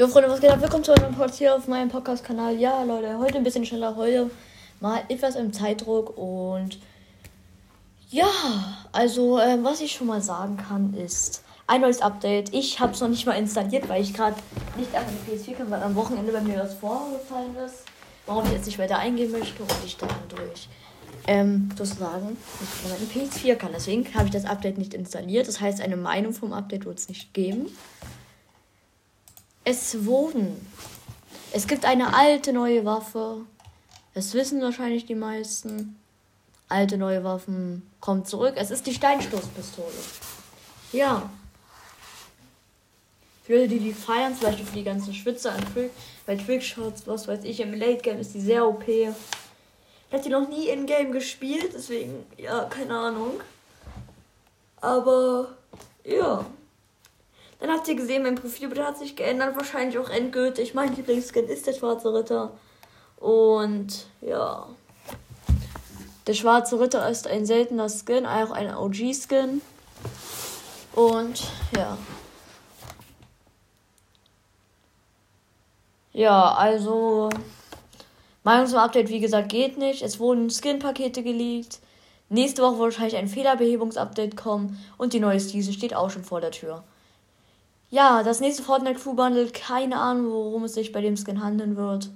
Jo Freunde, was geht ab? Willkommen zu einem Podcast hier auf meinem Podcast-Kanal. Ja, Leute, heute ein bisschen schneller, heute mal etwas im Zeitdruck und ja, also äh, was ich schon mal sagen kann ist ein neues Update. Ich habe es noch nicht mal installiert, weil ich gerade nicht einfach die PS4 kann, weil am Wochenende bei mir was vorgefallen ist, warum ich jetzt nicht weiter eingehen möchte und ich dann durch ähm, sozusagen nicht die PS4 kann. Deswegen habe ich das Update nicht installiert. Das heißt, eine Meinung vom Update wird es nicht geben. Es wurden. Es gibt eine alte neue Waffe. Das wissen wahrscheinlich die meisten. Alte neue Waffen kommt zurück. Es ist die Steinstoßpistole. Ja. Für die die feiern, zum Beispiel für die ganzen Schwitzer an Trick, bei Trickshots, was weiß ich, im Late Game ist die sehr OP. Ich habe die noch nie in Game gespielt, deswegen, ja, keine Ahnung. Aber, ja. Dann habt ihr gesehen, mein Profilbild hat sich geändert, wahrscheinlich auch endgültig. Mein Lieblingsskin ist der schwarze Ritter. Und ja. Der schwarze Ritter ist ein seltener Skin, auch ein OG-Skin. Und ja. Ja, also. Meinung zum Update, wie gesagt, geht nicht. Es wurden Skin-Pakete geleakt. Nächste Woche wird wahrscheinlich ein Fehlerbehebungsupdate kommen. Und die neue Season steht auch schon vor der Tür. Ja, das nächste Fortnite Crew Bundle, keine Ahnung, worum es sich bei dem Skin handeln wird.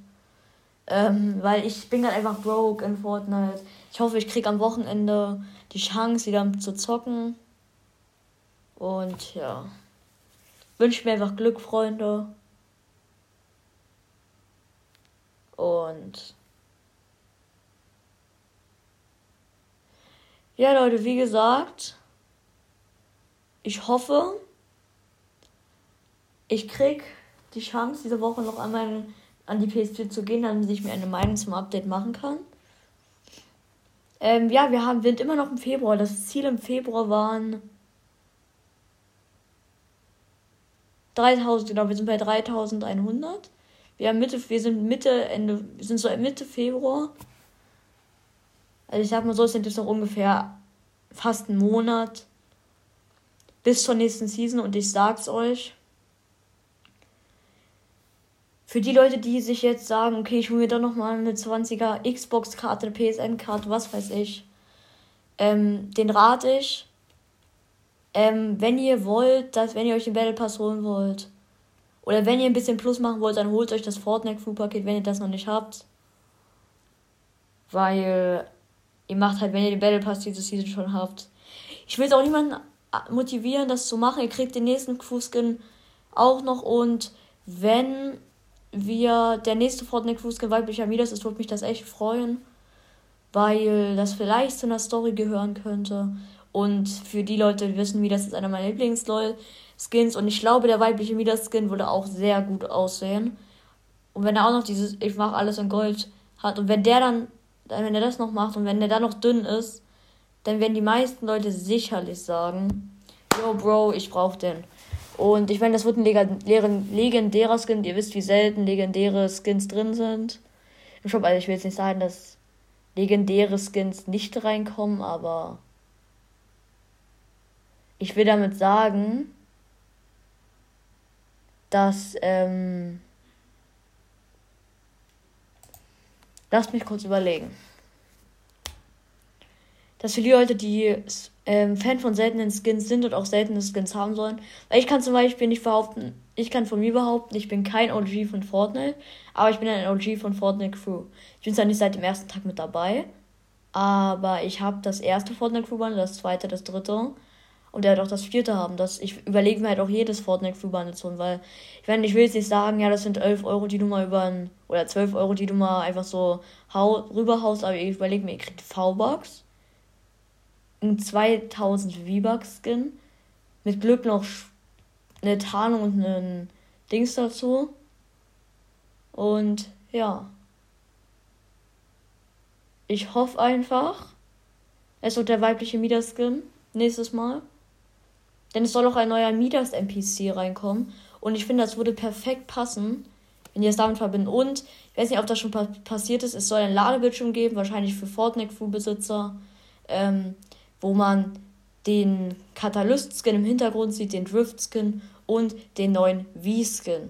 Ähm, weil ich bin gerade einfach broke in Fortnite. Ich hoffe, ich kriege am Wochenende die Chance, wieder zu zocken. Und ja. Wünsche mir einfach Glück, Freunde. Und. Ja, Leute, wie gesagt, ich hoffe, ich krieg die Chance, diese Woche noch einmal an die PS4 zu gehen, damit ich mir eine Meinung zum Update machen kann. Ähm, ja, wir haben, sind immer noch im Februar. Das Ziel im Februar waren 3000, genau, wir sind bei 3100. Wir haben Mitte, wir sind Mitte, Ende, wir sind so Mitte Februar. Also ich sag mal so, es sind jetzt noch ungefähr fast einen Monat bis zur nächsten Season und ich sag's euch für die Leute, die sich jetzt sagen, okay, ich hole mir doch nochmal eine 20er Xbox-Karte, eine PSN-Karte, was weiß ich, ähm, den rate ich, ähm, wenn ihr wollt, dass, wenn ihr euch den Battle Pass holen wollt, oder wenn ihr ein bisschen Plus machen wollt, dann holt euch das Fortnite Crew Paket, wenn ihr das noch nicht habt. Weil ihr macht halt, wenn ihr den Battle Pass diese Season schon habt. Ich will jetzt auch niemanden motivieren, das zu machen. Ihr kriegt den nächsten Crew Skin auch noch und wenn wir der nächste Fortnite Cruise Skin weiblicher Midas ist, würde mich das echt freuen, weil das vielleicht zu einer Story gehören könnte. Und für die Leute, die wissen, wie das ist einer meiner Lieblings-Skins. Und ich glaube, der weibliche Midas-Skin würde auch sehr gut aussehen. Und wenn er auch noch dieses Ich mache alles in Gold hat und wenn der dann, wenn er das noch macht und wenn der dann noch dünn ist, dann werden die meisten Leute sicherlich sagen, yo Bro, ich brauch den. Und ich meine, das wird ein legendärer Skin. Ihr wisst, wie selten legendäre Skins drin sind. Im Shop, also ich will jetzt nicht sagen, dass legendäre Skins nicht reinkommen, aber ich will damit sagen, dass, ähm, lasst mich kurz überlegen. Dass für die Leute, die ähm, Fan von seltenen Skins sind und auch seltene Skins haben sollen. Weil ich kann zum Beispiel nicht behaupten, ich kann von mir behaupten, ich bin kein OG von Fortnite, aber ich bin ein OG von Fortnite Crew. Ich bin zwar nicht seit dem ersten Tag mit dabei, aber ich habe das erste Fortnite Crew Bundle, das zweite, das dritte und der wird auch das vierte haben. Das, ich überlege mir halt auch jedes Fortnite Crew Bundle zu weil ich meine, ich will jetzt nicht sagen, ja, das sind 11 Euro, die du mal über ein, oder 12 Euro, die du mal einfach so hau, rüberhaust, aber ich überlege mir, ihr kriegt V-Bucks ein 2000 V-Bucks Skin. Mit Glück noch eine Tarnung und einen Dings dazu. Und ja. Ich hoffe einfach, es wird der weibliche Midas-Skin nächstes Mal. Denn es soll auch ein neuer Midas-NPC reinkommen. Und ich finde, das würde perfekt passen, wenn die das damit verbinden. Und ich weiß nicht, ob das schon passiert ist. Es soll ein Ladebildschirm geben, wahrscheinlich für Fortnite-Crew-Besitzer. Ähm, wo man den Katalyst-Skin im Hintergrund sieht, den Drift-Skin und den neuen V-Skin.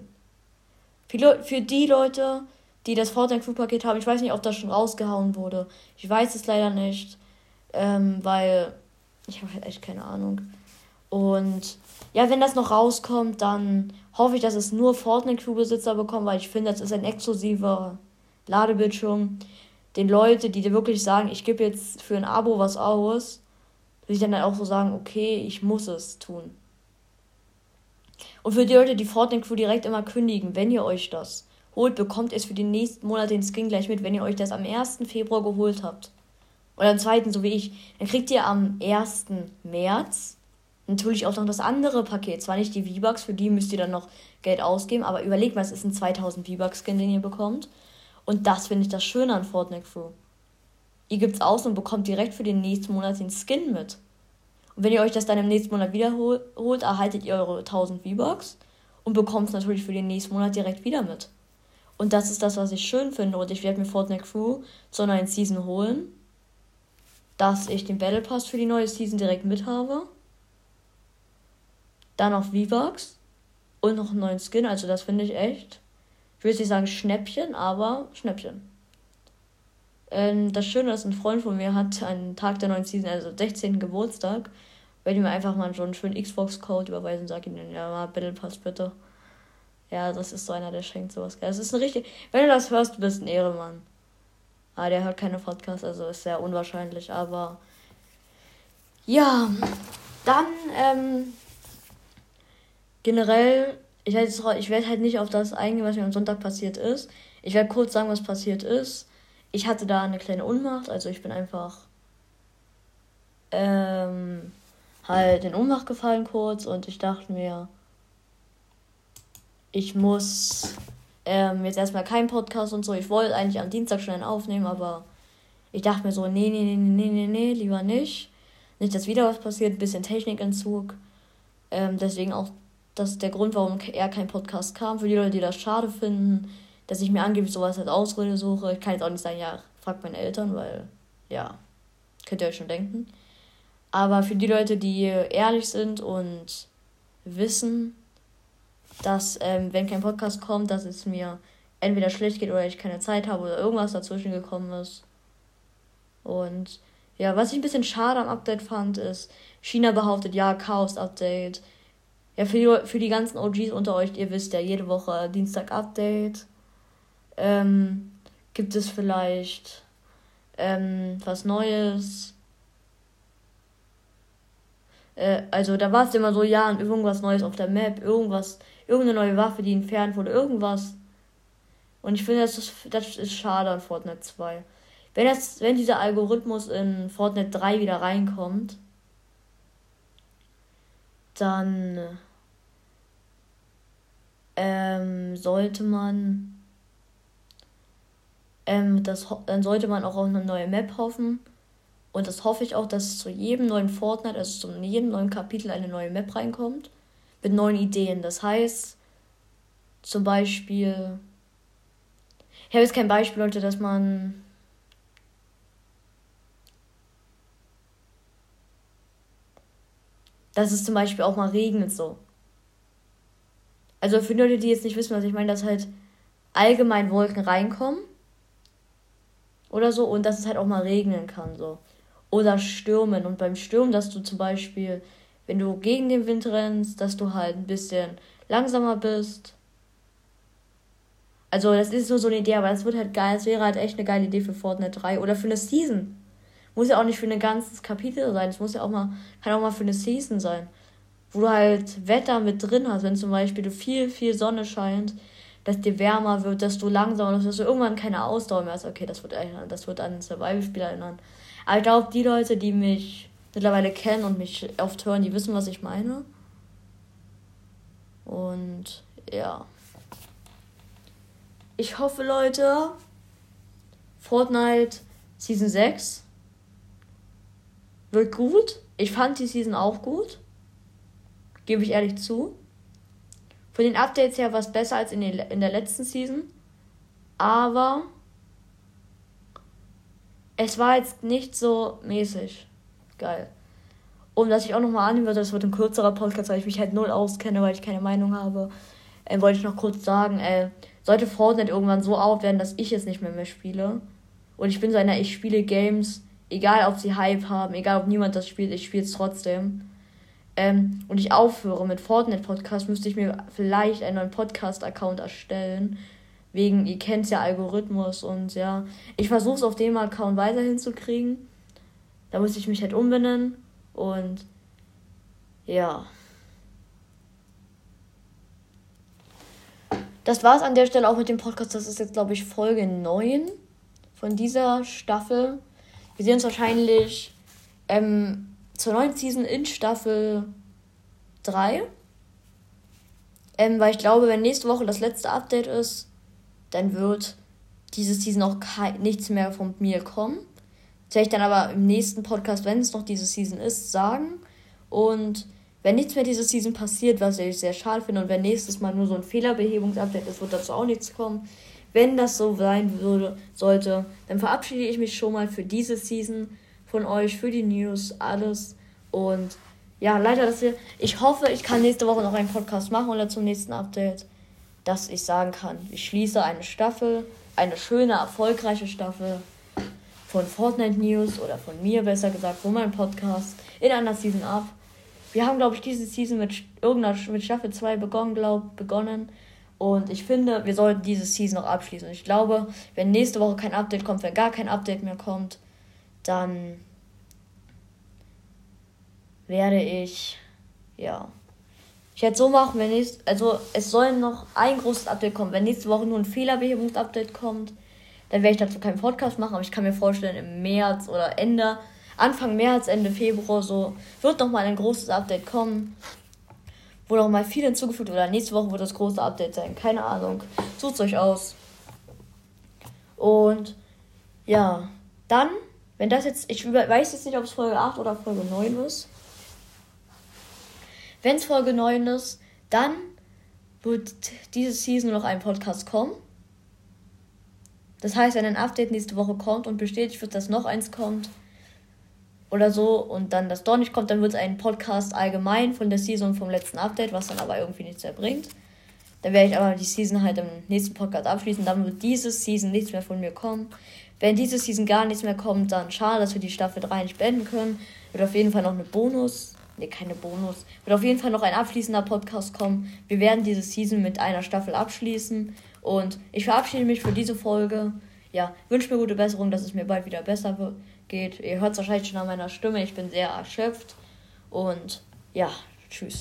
Für, die Leute, die das Fortnite Crew Paket haben, ich weiß nicht, ob das schon rausgehauen wurde. Ich weiß es leider nicht, ähm, weil ich habe halt echt keine Ahnung. Und ja, wenn das noch rauskommt, dann hoffe ich, dass es nur Fortnite Crew Besitzer bekommen, weil ich finde, das ist ein exklusiver Ladebildschirm. Den Leute, die dir wirklich sagen, ich gebe jetzt für ein Abo was aus, würde ich dann halt auch so sagen, okay, ich muss es tun. Und für die Leute, die Fortnite Crew direkt immer kündigen, wenn ihr euch das holt, bekommt ihr es für den nächsten Monat den Skin gleich mit, wenn ihr euch das am 1. Februar geholt habt. Oder am 2. so wie ich. Dann kriegt ihr am 1. März natürlich auch noch das andere Paket. Zwar nicht die V-Bucks, für die müsst ihr dann noch Geld ausgeben, aber überlegt mal, es ist ein 2000 V-Bucks-Skin, den ihr bekommt. Und das finde ich das Schöne an Fortnite Crew. Ihr gebt es aus und bekommt direkt für den nächsten Monat den Skin mit. Und wenn ihr euch das dann im nächsten Monat wiederholt, erhaltet ihr eure 1000 V-Bucks und bekommt es natürlich für den nächsten Monat direkt wieder mit. Und das ist das, was ich schön finde. Und ich werde mir Fortnite Crew zur neuen Season holen. Dass ich den Battle Pass für die neue Season direkt mit habe. Dann noch V-Bucks. Und noch einen neuen Skin. Also das finde ich echt. Ich will jetzt nicht sagen Schnäppchen, aber Schnäppchen. Ähm, das Schöne ist, ein Freund von mir hat einen Tag der neuen Season, also 16. Geburtstag. Werde ich mir einfach mal so einen schönen Xbox-Code überweisen und sage ihm, ja, mal Battle Pass bitte. Ja, das ist so einer, der schenkt sowas. Das ist ein richtig. Wenn du das hörst, du bist ein Ehremann. Ah, der hört keine Podcasts, also ist sehr unwahrscheinlich, aber. Ja, dann, ähm, generell, ich werde halt nicht auf das eingehen, was mir am Sonntag passiert ist. Ich werde kurz sagen, was passiert ist ich hatte da eine kleine Unmacht, also ich bin einfach ähm, halt in Ohnmacht gefallen kurz und ich dachte mir, ich muss ähm, jetzt erstmal keinen Podcast und so. Ich wollte eigentlich am Dienstag schon einen aufnehmen, aber ich dachte mir so, nee, nee, nee, nee, nee, nee, lieber nicht. Nicht, dass wieder was passiert, ein bisschen Technikentzug. Ähm, deswegen auch das der Grund, warum er kein Podcast kam. Für die Leute, die das schade finden, dass ich mir angeblich sowas als Ausrede suche. Ich kann jetzt auch nicht sagen, ja, fragt meine Eltern, weil, ja, könnt ihr euch schon denken. Aber für die Leute, die ehrlich sind und wissen, dass, ähm, wenn kein Podcast kommt, dass es mir entweder schlecht geht oder ich keine Zeit habe oder irgendwas dazwischen gekommen ist. Und ja, was ich ein bisschen schade am Update fand, ist, China behauptet, ja, Chaos-Update. Ja, für die, für die ganzen OGs unter euch, ihr wisst ja, jede Woche Dienstag Update. Ähm, gibt es vielleicht ähm, was Neues? Äh, also da war es immer so, ja, irgendwas Neues auf der Map, irgendwas, irgendeine neue Waffe, die entfernt wurde, irgendwas. Und ich finde, das ist, das ist schade an Fortnite 2. Wenn, das, wenn dieser Algorithmus in Fortnite 3 wieder reinkommt, dann ähm, sollte man ähm, das, dann sollte man auch auf eine neue Map hoffen. Und das hoffe ich auch, dass zu jedem neuen Fortnite, also zu jedem neuen Kapitel eine neue Map reinkommt. Mit neuen Ideen. Das heißt, zum Beispiel. Ich habe jetzt kein Beispiel, Leute, dass man. Dass es zum Beispiel auch mal regnet so. Also für Leute, die jetzt nicht wissen, was ich meine, dass halt allgemein Wolken reinkommen oder so und dass es halt auch mal regnen kann so. Oder stürmen und beim Sturm, dass du zum Beispiel, wenn du gegen den Wind rennst, dass du halt ein bisschen langsamer bist. Also das ist nur so eine Idee, aber das wird halt geil. Es wäre halt echt eine geile Idee für Fortnite 3 oder für eine Season. Muss ja auch nicht für ein ganzes Kapitel sein. Es muss ja auch mal, kann auch mal für eine Season sein. Wo du halt Wetter mit drin hast, wenn zum Beispiel du viel, viel Sonne scheint, dass dir wärmer wird, dass du langsamer, dass du irgendwann keine Ausdauer mehr hast. Okay, das wird, das wird an Survival-Spiel erinnern. Aber ich glaube, die Leute, die mich mittlerweile kennen und mich oft hören, die wissen, was ich meine. Und ja. Ich hoffe, Leute, Fortnite Season 6 wird gut. Ich fand die Season auch gut. Gebe ich ehrlich zu. Von den Updates her war es besser als in, den, in der letzten Season. Aber es war jetzt nicht so mäßig geil. Und dass ich auch nochmal annehmen würde, das wird ein kürzerer Podcast, weil ich mich halt null auskenne, weil ich keine Meinung habe, äh, wollte ich noch kurz sagen, äh, sollte Fortnite irgendwann so out werden, dass ich es nicht mehr mehr spiele. Und ich bin so einer, ich spiele Games, egal ob sie Hype haben, egal ob niemand das spielt, ich spiele es trotzdem. Ähm, und ich aufhöre mit Fortnite Podcast, müsste ich mir vielleicht einen neuen Podcast-Account erstellen. Wegen, ihr kennt ja Algorithmus und ja. Ich versuche es auf dem Account weiterhin zu kriegen. Da muss ich mich halt umbenennen. Und ja. Das war es an der Stelle auch mit dem Podcast. Das ist jetzt, glaube ich, Folge 9 von dieser Staffel. Wir sehen uns wahrscheinlich ähm, zur neuen Season in Staffel 3. Ähm, weil ich glaube, wenn nächste Woche das letzte Update ist, dann wird diese Season auch nichts mehr von mir kommen. Das werde ich dann aber im nächsten Podcast, wenn es noch diese Season ist, sagen. Und wenn nichts mehr diese Season passiert, was ich sehr schade finde, und wenn nächstes Mal nur so ein Fehlerbehebungsupdate ist, wird dazu auch nichts kommen. Wenn das so sein würde, sollte, dann verabschiede ich mich schon mal für diese Season von euch, für die News, alles. Und ja, leider, dass ihr. Ich hoffe, ich kann nächste Woche noch einen Podcast machen oder zum nächsten Update dass ich sagen kann, ich schließe eine Staffel, eine schöne, erfolgreiche Staffel von Fortnite News oder von mir besser gesagt, von meinem Podcast in einer Season ab. Wir haben, glaube ich, diese Season mit irgendeiner mit Staffel 2 begonnen, glaub, begonnen. Und ich finde, wir sollten diese Season noch abschließen. Und ich glaube, wenn nächste Woche kein Update kommt, wenn gar kein Update mehr kommt, dann werde ich, ja, ich werde so machen, wenn nächste, also es soll noch ein großes Update kommen. Wenn nächste Woche nur ein Fehlerbehebungsupdate kommt, dann werde ich dazu keinen Podcast machen, aber ich kann mir vorstellen, im März oder Ende, Anfang März, Ende Februar so, wird noch mal ein großes Update kommen, wo noch mal viel hinzugefügt oder nächste Woche wird das große Update sein. Keine Ahnung. Sucht euch aus. Und ja, dann, wenn das jetzt, ich weiß jetzt nicht, ob es Folge 8 oder Folge 9 ist. Wenn es Folge 9 ist, dann wird diese Season noch ein Podcast kommen. Das heißt, wenn ein Update nächste Woche kommt und bestätigt wird, dass noch eins kommt oder so und dann das doch nicht kommt, dann wird es ein Podcast allgemein von der Season vom letzten Update, was dann aber irgendwie nichts mehr bringt. Dann werde ich aber die Season halt im nächsten Podcast abschließen. Dann wird diese Season nichts mehr von mir kommen. Wenn diese Season gar nichts mehr kommt, dann schade, dass wir die Staffel 3 nicht beenden können. Wird auf jeden Fall noch eine Bonus Ne, keine Bonus. Wird auf jeden Fall noch ein abschließender Podcast kommen. Wir werden diese Season mit einer Staffel abschließen. Und ich verabschiede mich für diese Folge. Ja, wünsche mir gute Besserung, dass es mir bald wieder besser geht. Ihr hört es wahrscheinlich schon an meiner Stimme. Ich bin sehr erschöpft. Und ja, tschüss.